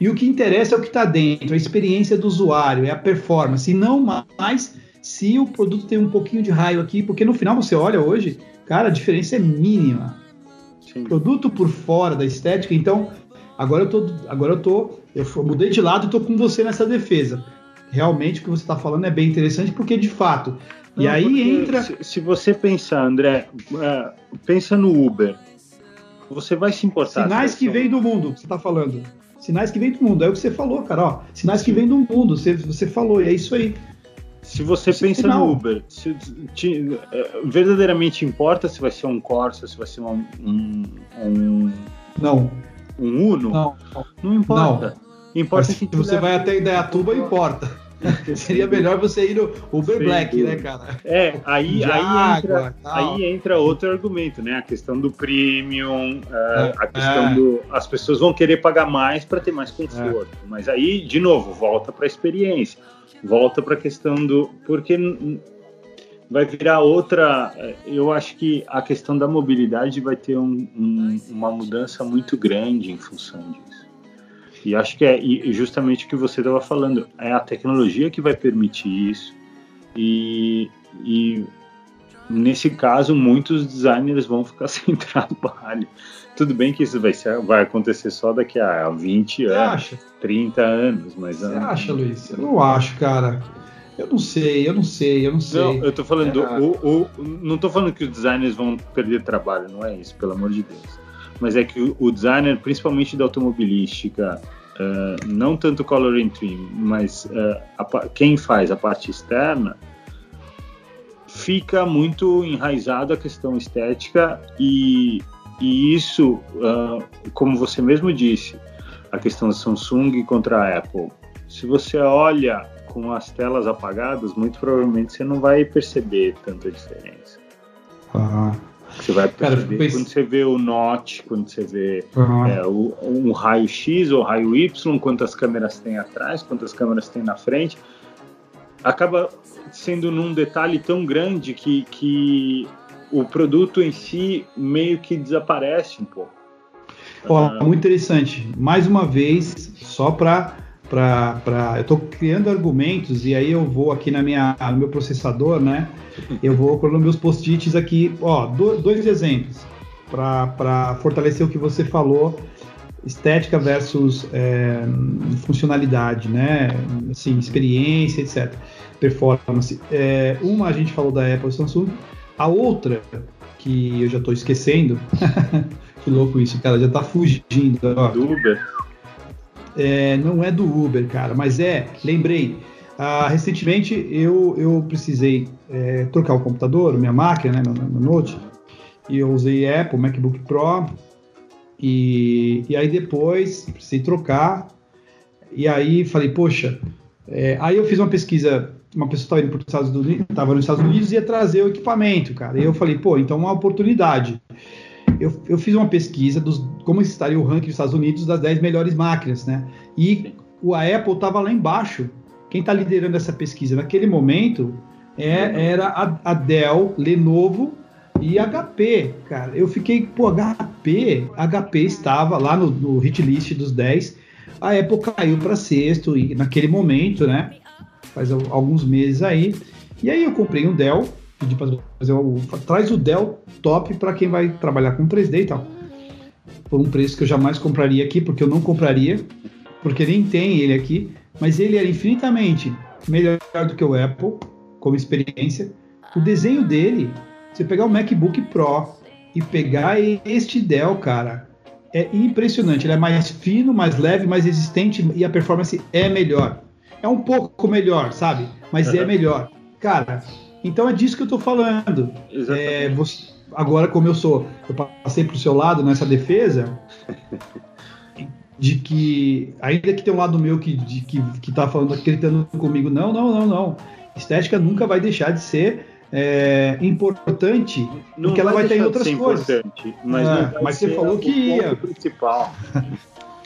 E o que interessa é o que está dentro, a experiência do usuário, é a performance, e não mais se o produto tem um pouquinho de raio aqui, porque no final você olha hoje, cara, a diferença é mínima. Sim. Produto por fora da estética, então agora eu tô, agora eu tô, eu mudei de lado e tô com você nessa defesa. Realmente o que você está falando é bem interessante, porque de fato não, e aí entra. Se, se, você pensar, André, uh, pensa no Uber. Você vai se importar. Sinais que vêm do mundo, você está falando. Sinais que vêm do mundo. É o que você falou, cara. Ó, sinais que vêm do mundo. Você, você falou, e é isso aí. Se você pensa no Uber, se te, é, verdadeiramente importa se vai ser um Corsa, se vai ser um. um, um não. Um Uno? Não. Não importa. Não. Importa Mas que você vai até Indaiatuba, importa. <laughs> Seria melhor você ir no Uber Sim, Black, né, cara? É, aí, aí, água, entra, aí entra outro argumento, né? A questão do premium, uh, é, a questão é. do. As pessoas vão querer pagar mais para ter mais conforto. É. Mas aí, de novo, volta para a experiência. Volta para a questão do. Porque vai virar outra. Eu acho que a questão da mobilidade vai ter um, um, uma mudança muito grande em função disso. E acho que é justamente o que você estava falando, é a tecnologia que vai permitir isso. E, e nesse caso, muitos designers vão ficar <laughs> sem trabalho. Tudo bem que isso vai, ser, vai acontecer só daqui a 20 você anos, acha? 30 anos, mas... Você acha, Luiz? Eu não acho, cara. Eu não sei, eu não sei, eu não sei. Não, eu tô falando, é. o, o, não tô falando que os designers vão perder trabalho, não é isso, pelo amor de Deus. Mas é que o, designer, principalmente da automobilística, Uh, não tanto coloring trim, mas uh, a, quem faz a parte externa fica muito enraizado a questão estética e, e isso, uh, como você mesmo disse, a questão da Samsung contra a Apple. Se você olha com as telas apagadas, muito provavelmente você não vai perceber tanta diferença. Uhum. Você vai perceber Cara, quando você vê o Note, quando você vê uhum. é, o, um raio X ou raio Y, quantas câmeras tem atrás, quantas câmeras tem na frente, acaba sendo num detalhe tão grande que, que o produto em si meio que desaparece um pouco. Ó, oh, muito interessante. Mais uma vez, só para para eu estou criando argumentos e aí eu vou aqui na minha no meu processador, né? Eu vou colocando meus post-its aqui, ó, dois exemplos para fortalecer o que você falou, estética versus é, funcionalidade, né? Assim, experiência, etc. Performance. É, uma a gente falou da Apple e Samsung, a outra que eu já estou esquecendo. <laughs> que louco isso, cara, já está fugindo. Ó. Uber. É, não é do Uber, cara, mas é, lembrei. Ah, recentemente eu, eu precisei é, trocar o computador, minha máquina, né, meu, meu Note, e eu usei Apple, MacBook Pro, e, e aí depois precisei trocar, e aí falei, poxa, é, aí eu fiz uma pesquisa, uma pessoa estava indo para os Estados Unidos, estava nos Estados Unidos e ia trazer o equipamento, cara, e eu falei, pô, então é uma oportunidade eu, eu fiz uma pesquisa dos como estaria o ranking dos Estados Unidos das 10 melhores máquinas, né? E o, a Apple estava lá embaixo. Quem está liderando essa pesquisa naquele momento é, era a, a, Dell, Lenovo e HP, cara. Eu fiquei, pô, HP, HP estava lá no, no hit list dos 10. A Apple caiu para sexto e naquele momento, né? Faz alguns meses aí. E aí eu comprei um Dell pedi para fazer o, traz o Dell top para quem vai trabalhar com 3D e tal. Por um preço que eu jamais compraria aqui, porque eu não compraria, porque nem tem ele aqui, mas ele era infinitamente melhor do que o Apple como experiência. O desenho dele, você pegar o MacBook Pro e pegar este Dell, cara, é impressionante. Ele é mais fino, mais leve, mais resistente e a performance é melhor. É um pouco melhor, sabe? Mas é melhor. Cara, então é disso que eu estou falando. É, você, agora, como eu sou, eu passei para o seu lado nessa defesa, de que, ainda que tem um lado meu que, de, que, que tá falando, acreditando comigo, não, não, não, não. Estética nunca vai deixar de ser é, importante, não porque ela vai ter outras coisas. Mas, é, mas você falou que ia. principal.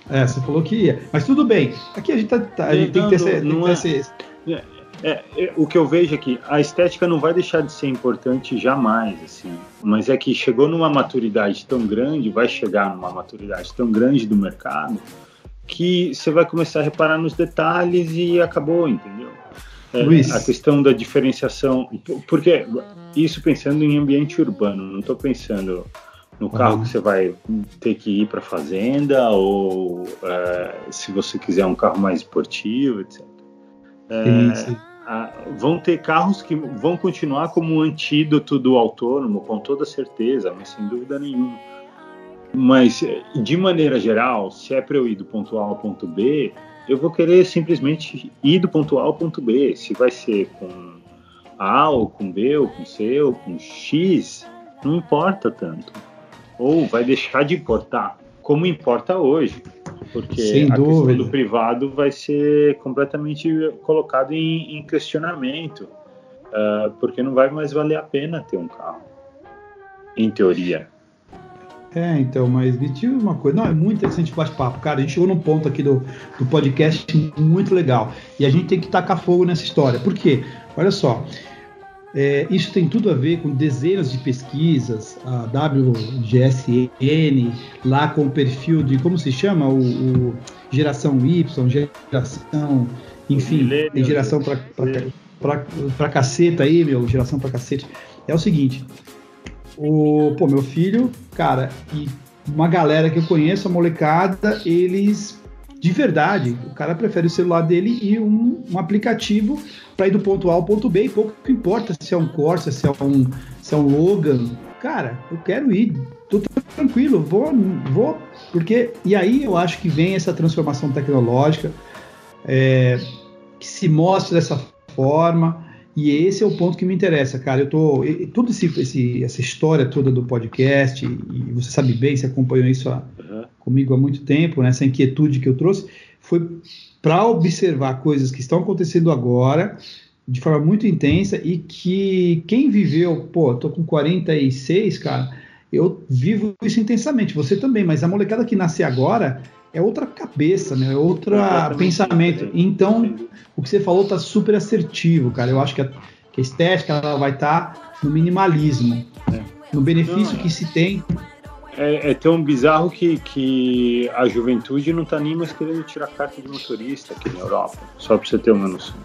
É, você falou que ia. Mas tudo bem. Aqui a gente, tá, tá a gente tem que ter, esse, tem que ter esse, é, é, é, o que eu vejo aqui, a estética não vai deixar de ser importante jamais, assim. Mas é que chegou numa maturidade tão grande, vai chegar numa maturidade tão grande do mercado, que você vai começar a reparar nos detalhes e acabou, entendeu? É, Luiz. A questão da diferenciação, porque isso pensando em ambiente urbano, não estou pensando no carro uhum. que você vai ter que ir para fazenda ou é, se você quiser um carro mais esportivo, etc. É, sim, sim. Vão ter carros que vão continuar como um antídoto do autônomo, com toda certeza, mas sem dúvida nenhuma. Mas, de maneira geral, se é para eu ir do ponto A ao ponto B, eu vou querer simplesmente ir do ponto A ao ponto B. Se vai ser com A ou com B ou com C ou com X, não importa tanto. Ou vai deixar de importar, como importa hoje porque Sem a dúvida. questão do privado vai ser completamente colocado em, em questionamento, uh, porque não vai mais valer a pena ter um carro, em teoria. É, então, mas me tive uma coisa. Não, é muito interessante o bate-papo. Cara, a gente chegou num ponto aqui do, do podcast muito legal. E a gente tem que tacar fogo nessa história. Por quê? Olha só. É, isso tem tudo a ver com dezenas de pesquisas, a WGSN, lá com o perfil de, como se chama? O, o geração Y, geração, enfim, tem geração para caceta aí, meu, geração para cacete. É o seguinte, o, pô, meu filho, cara, e uma galera que eu conheço, a molecada, eles de verdade, o cara prefere o celular dele e um, um aplicativo para ir do ponto A ao ponto B, e pouco importa se é um Corsa, se é um, se é um Logan. Cara, eu quero ir, tô tranquilo, vou, vou, porque. E aí eu acho que vem essa transformação tecnológica é, que se mostra dessa forma. E esse é o ponto que me interessa, cara. Eu tô. Tudo esse, esse, essa história toda do podcast, e você sabe bem, você acompanhou isso há, uhum. comigo há muito tempo, né? essa inquietude que eu trouxe, foi para observar coisas que estão acontecendo agora de forma muito intensa e que quem viveu, pô, tô com 46, cara, eu vivo isso intensamente, você também, mas a molecada que nasce agora é outra cabeça, né? É outro pensamento. Então, o que você falou tá super assertivo, cara. Eu acho que a, que a estética ela vai estar tá no minimalismo, é. no benefício não, que se tem. É, é, tão bizarro que, que a juventude não está nem mais querendo tirar carta de motorista aqui na Europa, só para você ter uma noção.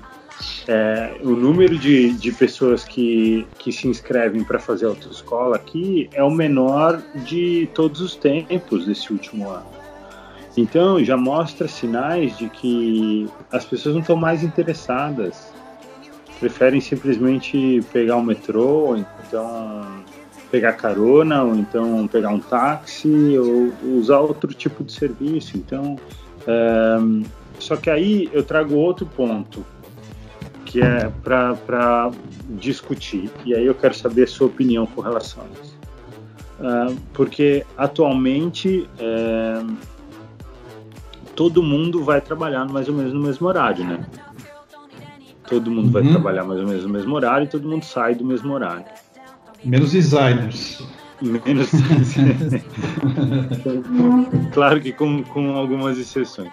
É, o número de, de pessoas que, que se inscrevem para fazer autoescola aqui é o menor de todos os tempos desse último ano. Então já mostra sinais de que as pessoas não estão mais interessadas, preferem simplesmente pegar o metrô, então pegar carona, ou então pegar um táxi, ou usar outro tipo de serviço. Então, é, só que aí eu trago outro ponto que é para discutir, e aí eu quero saber a sua opinião com relação a isso. Uh, porque atualmente é, todo mundo vai trabalhar mais ou menos no mesmo horário, né? Todo mundo uhum. vai trabalhar mais ou menos no mesmo horário e todo mundo sai do mesmo horário. Menos designers. Menos <laughs> Claro que com, com algumas exceções.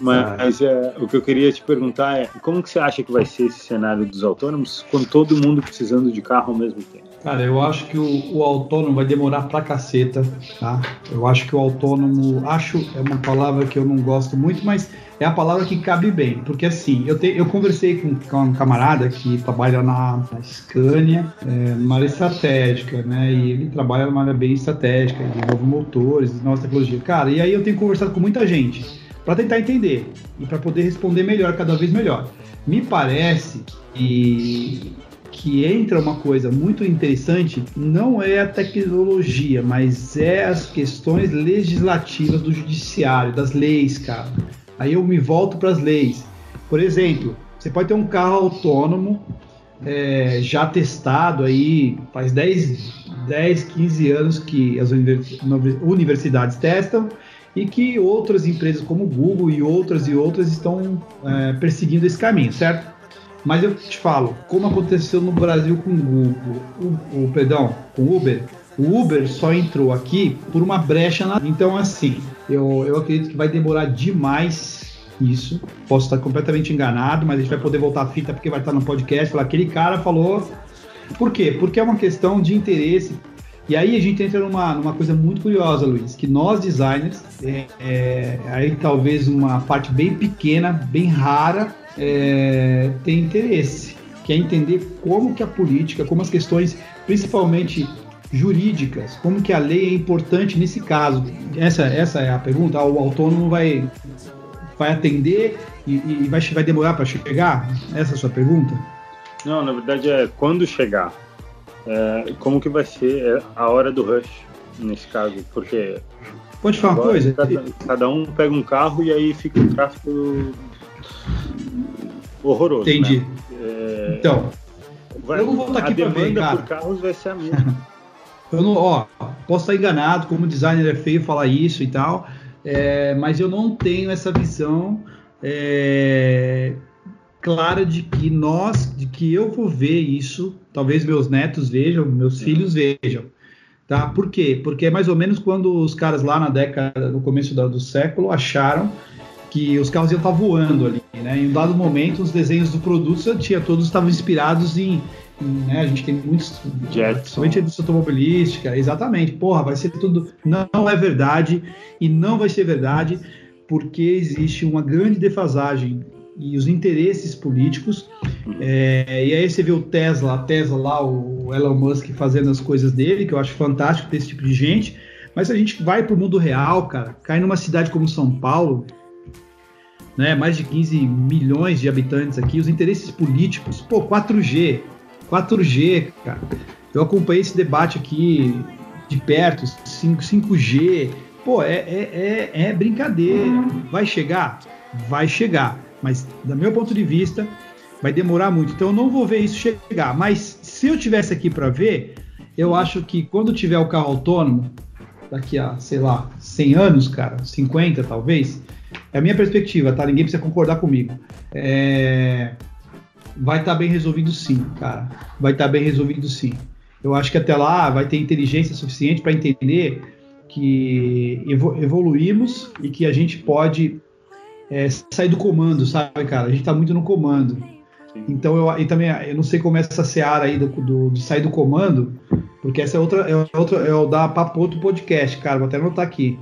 Mas ah. é, o que eu queria te perguntar é como que você acha que vai ser esse cenário dos autônomos com todo mundo precisando de carro ao mesmo tempo? Cara, eu acho que o, o, autônomo vai demorar pra caceta, tá? Eu acho que o autônomo, acho é uma palavra que eu não gosto muito, mas é a palavra que cabe bem, porque assim, eu, te, eu conversei com, com um camarada que trabalha na, na Scania, é, numa área estratégica, né? E ele trabalha numa área bem estratégica, desenvolve motores, nova tecnologia. Cara, e aí eu tenho conversado com muita gente para tentar entender e para poder responder melhor, cada vez melhor. Me parece que que entra uma coisa muito interessante não é a tecnologia, mas é as questões legislativas do judiciário, das leis, cara. Aí eu me volto para as leis. Por exemplo, você pode ter um carro autônomo é, já testado aí faz 10, 10, 15 anos que as universidades testam e que outras empresas como Google e outras e outras estão é, perseguindo esse caminho, certo? Mas eu te falo, como aconteceu no Brasil com o, o, o perdão, com o Uber, O Uber só entrou aqui por uma brecha na. Então, assim, eu, eu acredito que vai demorar demais isso. Posso estar completamente enganado, mas a gente vai poder voltar a fita porque vai estar no podcast. Falar, aquele cara falou. Por quê? Porque é uma questão de interesse. E aí a gente entra numa, numa coisa muito curiosa, Luiz, que nós designers, é, é, aí talvez uma parte bem pequena, bem rara, é, tem interesse, que é entender como que a política, como as questões, principalmente jurídicas, como que a lei é importante nesse caso. Essa, essa é a pergunta. O autônomo vai, vai atender e, e vai, vai demorar para chegar? Essa é a sua pergunta? Não, na verdade é quando chegar. É, como que vai ser a hora do rush nesse caso? Porque Pode falar uma coisa? Cada, cada, um pega um carro e aí fica um tráfego horroroso. Entendi. Né? É, então, vai, eu vou voltar aqui para ver, cara. por carros vai ser a mesma. <laughs> Eu não, ó, posso estar enganado, como designer é feio falar isso e tal, é, mas eu não tenho essa visão é, clara de que nós, de que eu vou ver isso, talvez meus netos vejam, meus é. filhos vejam. Tá? Por quê? Porque é mais ou menos quando os caras lá na década, no começo do, do século, acharam que os carros iam estar voando ali, né? Em um dado momento, os desenhos do produto tinha todos estavam inspirados em né? A gente tem muitos, Jetson. principalmente a indústria automobilística, exatamente. Porra, vai ser tudo. Não, não é verdade e não vai ser verdade porque existe uma grande defasagem e os interesses políticos. É, e aí você vê o Tesla, a Tesla lá, o Elon Musk fazendo as coisas dele, que eu acho fantástico ter esse tipo de gente. Mas a gente vai para o mundo real, cara, cai numa cidade como São Paulo, né, mais de 15 milhões de habitantes aqui, os interesses políticos, pô, 4G, 4G, cara. Eu acompanhei esse debate aqui de perto, 5, 5G. Pô, é, é, é, é brincadeira. Vai chegar? Vai chegar. Mas, do meu ponto de vista, vai demorar muito. Então, eu não vou ver isso chegar. Mas, se eu tivesse aqui para ver, eu acho que quando tiver o carro autônomo, daqui a, sei lá, 100 anos, cara, 50 talvez, é a minha perspectiva, tá? Ninguém precisa concordar comigo. É vai estar tá bem resolvido sim, cara. Vai estar tá bem resolvido sim. Eu acho que até lá vai ter inteligência suficiente para entender que evoluímos e que a gente pode é, sair do comando, sabe, cara? A gente está muito no comando. Sim. Então eu e também eu não sei como é essa seara aí do, do, de sair do comando, porque essa é outra, é outra, é o dar papo outro podcast, cara. Vou até anotar aqui.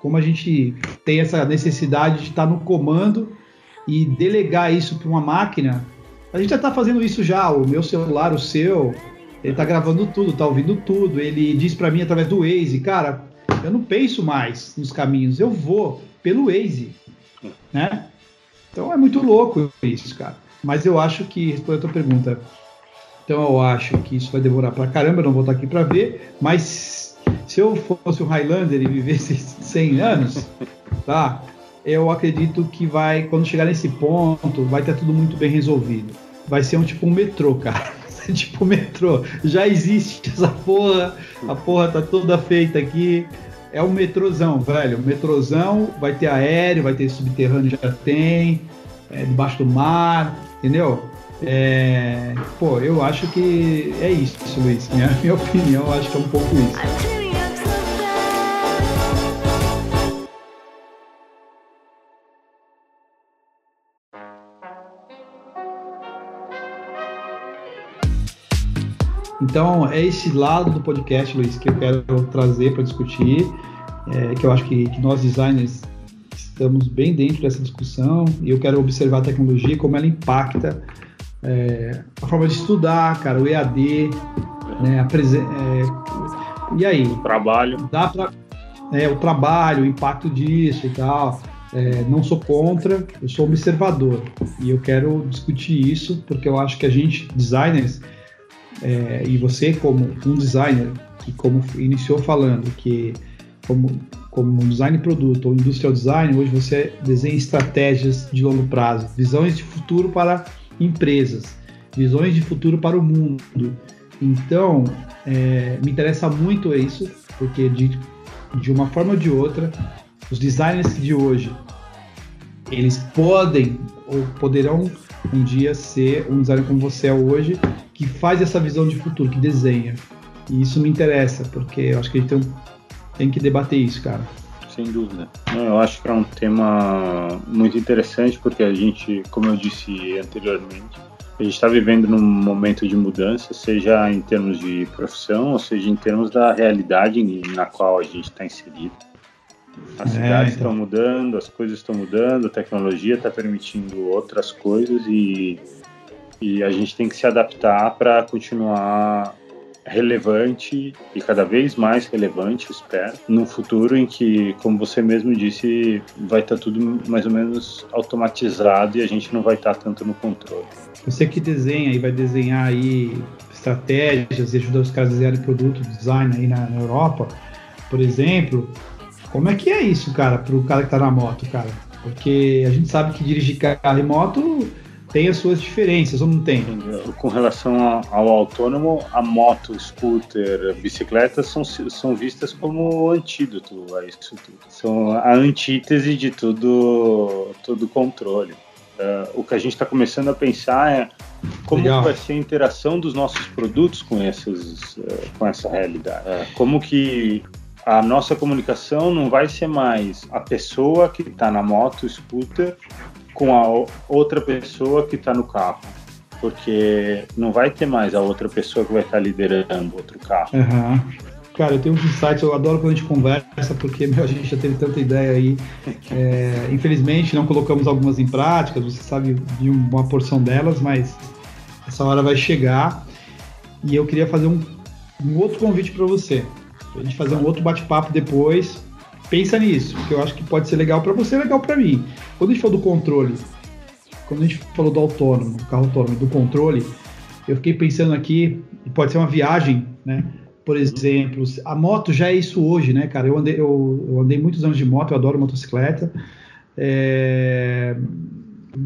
Como a gente tem essa necessidade de estar no comando e delegar isso para uma máquina a gente já está fazendo isso já. O meu celular, o seu, ele está gravando tudo, está ouvindo tudo. Ele diz para mim através do Waze, cara, eu não penso mais nos caminhos, eu vou pelo Waze, né? Então é muito louco isso, cara. Mas eu acho que, respondendo a tua pergunta, então eu acho que isso vai demorar pra caramba, eu não vou estar aqui para ver, mas se eu fosse o Highlander e vivesse <laughs> 100 anos, tá? Eu acredito que vai, quando chegar nesse ponto, vai ter tudo muito bem resolvido vai ser um tipo um metrô, cara. <laughs> Tipo um metrô. Já existe essa porra, a porra tá toda feita aqui. É um metrôzão, velho. Um metrôzão, vai ter aéreo, vai ter subterrâneo, já tem, é, debaixo do mar, entendeu? É, pô, eu acho que é isso, Luiz. Minha, minha <laughs> opinião, acho que é um pouco isso. Então, é esse lado do podcast, Luiz, que eu quero trazer para discutir, é, que eu acho que, que, nós designers estamos bem dentro dessa discussão e eu quero observar a tecnologia, como ela impacta é, a forma de estudar, cara, o EAD, né, a é, e aí? O trabalho. Dá pra, é, o trabalho, o impacto disso e tal. É, não sou contra, eu sou observador e eu quero discutir isso porque eu acho que a gente, designers, é, e você como um designer que como iniciou falando que como como um design produto ou industrial design hoje você desenha estratégias de longo prazo visões de futuro para empresas visões de futuro para o mundo. Então é, me interessa muito isso porque de, de uma forma ou de outra os designers de hoje eles podem ou poderão um dia ser um designer como você é hoje que faz essa visão de futuro, que desenha. E isso me interessa, porque eu acho que a gente tem, tem que debater isso, cara. Sem dúvida. Eu acho que é um tema muito interessante, porque a gente, como eu disse anteriormente, a gente está vivendo num momento de mudança, seja em termos de profissão, ou seja em termos da realidade na qual a gente está inserido. As é, cidades então. estão mudando, as coisas estão mudando, a tecnologia está permitindo outras coisas e, e a gente tem que se adaptar para continuar relevante e cada vez mais relevante, espero, no futuro em que, como você mesmo disse, vai estar tá tudo mais ou menos automatizado e a gente não vai estar tá tanto no controle. Você que desenha e vai desenhar aí estratégias e ajudar os caras a desenharem produto, design aí na, na Europa, por exemplo, como é que é isso, cara, para o cara que está na moto, cara? Porque a gente sabe que dirigir carro e moto tem as suas diferenças, ou não tem? Com relação ao autônomo, a moto, scooter, bicicleta são, são vistas como antídoto a isso tudo. São a antítese de tudo, todo controle. Uh, o que a gente está começando a pensar é como vai ser a interação dos nossos produtos com, esses, uh, com essa realidade. Uh, como que a nossa comunicação não vai ser mais a pessoa que está na moto, scooter, com a outra pessoa que está no carro. Porque não vai ter mais a outra pessoa que vai estar tá liderando outro carro. Uhum. Cara, eu tenho uns insights, eu adoro quando a gente conversa, porque meu, a gente já teve tanta ideia aí. É, infelizmente, não colocamos algumas em prática, você sabe de uma porção delas, mas essa hora vai chegar. E eu queria fazer um, um outro convite para você a gente fazer um outro bate-papo depois. Pensa nisso, que eu acho que pode ser legal para você, legal para mim. Quando a gente falou do controle, quando a gente falou do autônomo, do carro autônomo, do controle, eu fiquei pensando aqui, pode ser uma viagem, né? Por exemplo, a moto já é isso hoje, né, cara? Eu andei, eu, eu andei muitos anos de moto, eu adoro motocicleta. É,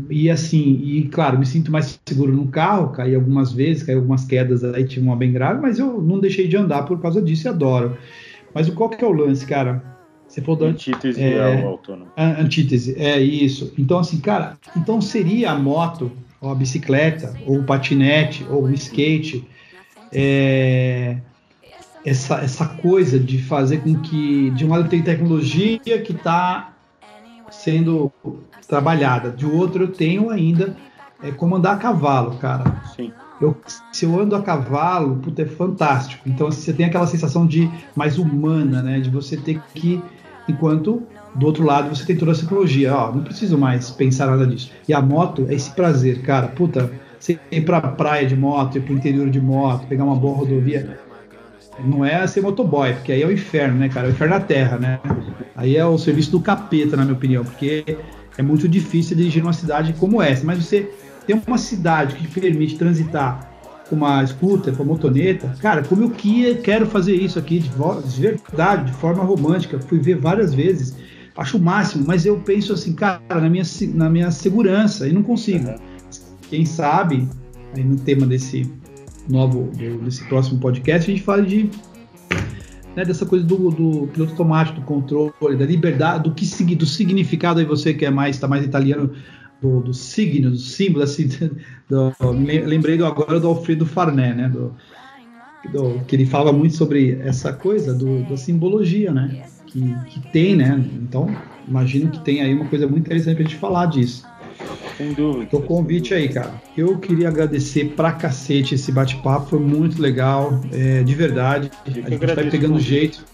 e assim, e claro, me sinto mais seguro no carro, caí algumas vezes, caí algumas quedas aí, tive uma bem grave, mas eu não deixei de andar por causa disso e adoro. Mas qual que é o lance, cara? Você falou da antítese é, ao autônomo. Antítese, é isso. Então, assim, cara, então seria a moto, ou a bicicleta, ou o patinete, ou o skate, é, essa, essa coisa de fazer com que, de um lado, tem tecnologia que está sendo trabalhada. De outro, eu tenho ainda é, como andar a cavalo, cara. Sim. Eu, se eu ando a cavalo, puta, é fantástico. Então assim, você tem aquela sensação de mais humana, né? De você ter que, enquanto do outro lado você tem toda essa tecnologia, ó, não preciso mais pensar nada disso. E a moto é esse prazer, cara. Puta, você ir pra praia de moto, ir pro interior de moto, pegar uma boa rodovia, não é ser motoboy, porque aí é o inferno, né, cara? É o inferno na terra, né? Aí é o serviço do capeta, na minha opinião, porque é muito difícil dirigir numa cidade como essa. Mas você tem uma cidade que te permite transitar com uma scooter, com uma motoneta, cara, como eu que, quero fazer isso aqui de, de verdade, de forma romântica. Fui ver várias vezes, acho o máximo, mas eu penso assim, cara, na minha, na minha segurança, e não consigo. Quem sabe, aí no tema desse novo, desse próximo podcast, a gente fala de né, dessa coisa do, do, piloto automático, do controle, da liberdade, do que do significado aí você que é mais está mais italiano do, do signo, do símbolo, assim, <laughs> do, lembrei do, agora do Alfredo Farné, né, do, do, que ele falava muito sobre essa coisa do, da simbologia, né, que, que tem, né, então imagino que tem aí uma coisa muito interessante para a gente falar disso. Sem dúvida. Então, convite aí, cara. Eu queria agradecer pra cacete esse bate-papo, foi muito legal, é, de verdade. a gente vai pegando jeito,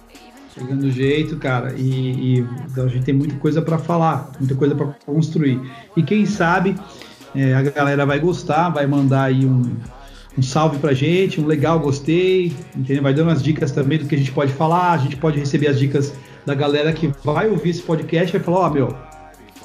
pegando jeito, cara, e, e então a gente tem muita coisa para falar, muita coisa para construir. E quem sabe é, a galera vai gostar, vai mandar aí um, um salve pra gente, um legal, gostei, entendeu? Vai dando as dicas também do que a gente pode falar, a gente pode receber as dicas da galera que vai ouvir esse podcast e vai falar, ó, oh, meu,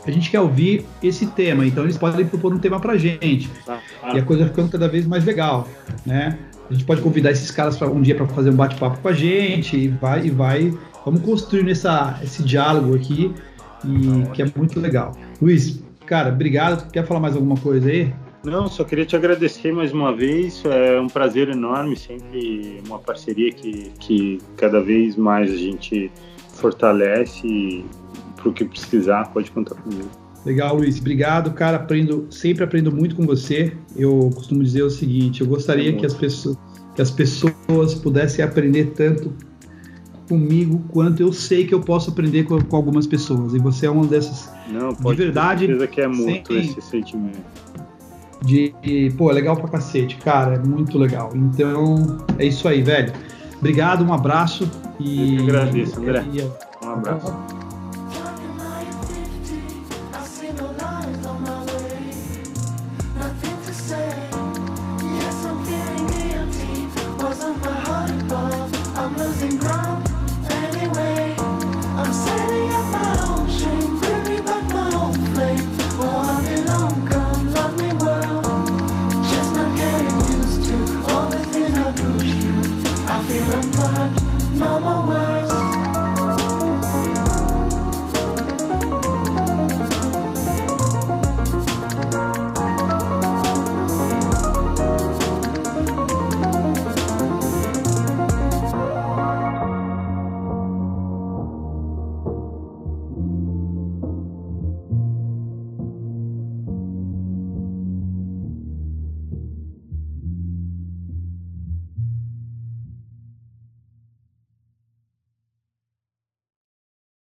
a gente quer ouvir esse tema, então eles podem propor um tema pra gente. Ah, ah. E a coisa ficando cada vez mais legal, né? A gente pode convidar esses caras para um dia para fazer um bate-papo com a gente e vai e vai, vamos construir essa, esse diálogo aqui e que é muito legal. Luiz, cara, obrigado. Quer falar mais alguma coisa aí? Não, só queria te agradecer mais uma vez. É um prazer enorme, sempre uma parceria que, que cada vez mais a gente fortalece para o que precisar, pode contar comigo. Legal, Luiz. Obrigado, cara. Aprendo, sempre aprendo muito com você. Eu costumo dizer o seguinte: eu gostaria que as pessoas, que as pessoas pudessem aprender tanto comigo quanto eu sei que eu posso aprender com, com algumas pessoas. E você é uma dessas. Não, pode de verdade. Ter que é muito sem, esse sentimento. De, pô, é legal pra cacete, cara, é muito legal. Então, é isso aí, velho. Obrigado, um abraço. E, André. Um abraço.